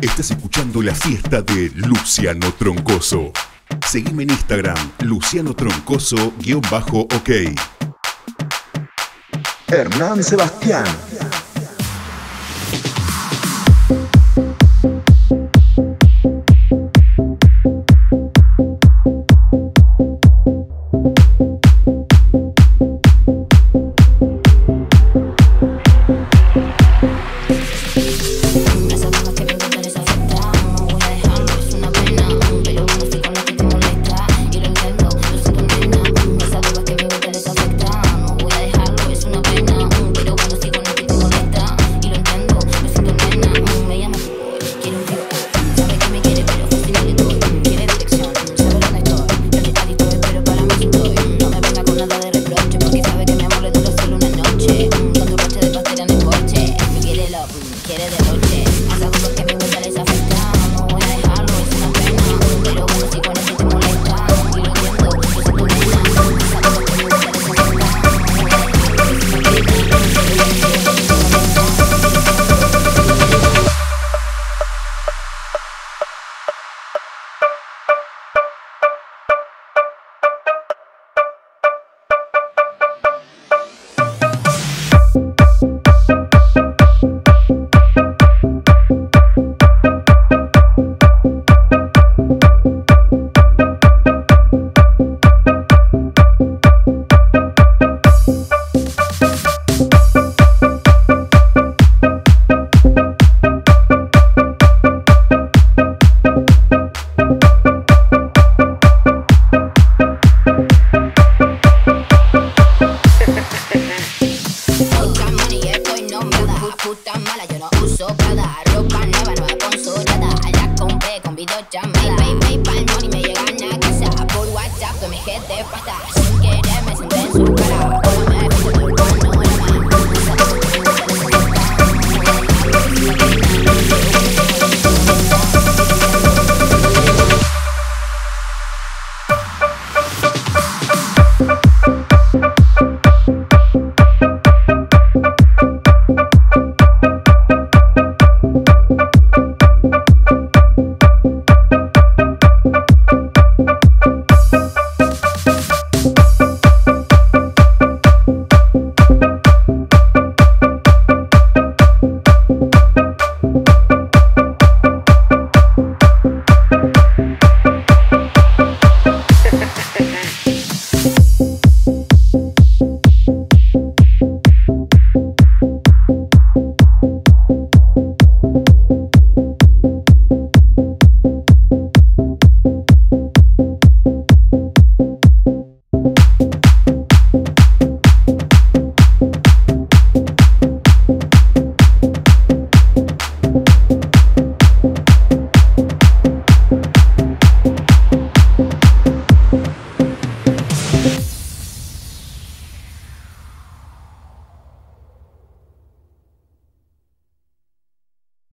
Estás escuchando la fiesta de Luciano Troncoso. Seguime en Instagram, Luciano Troncoso-OK. Hernán Sebastián. quiere de noche. Hace que mi. mala, yo no uso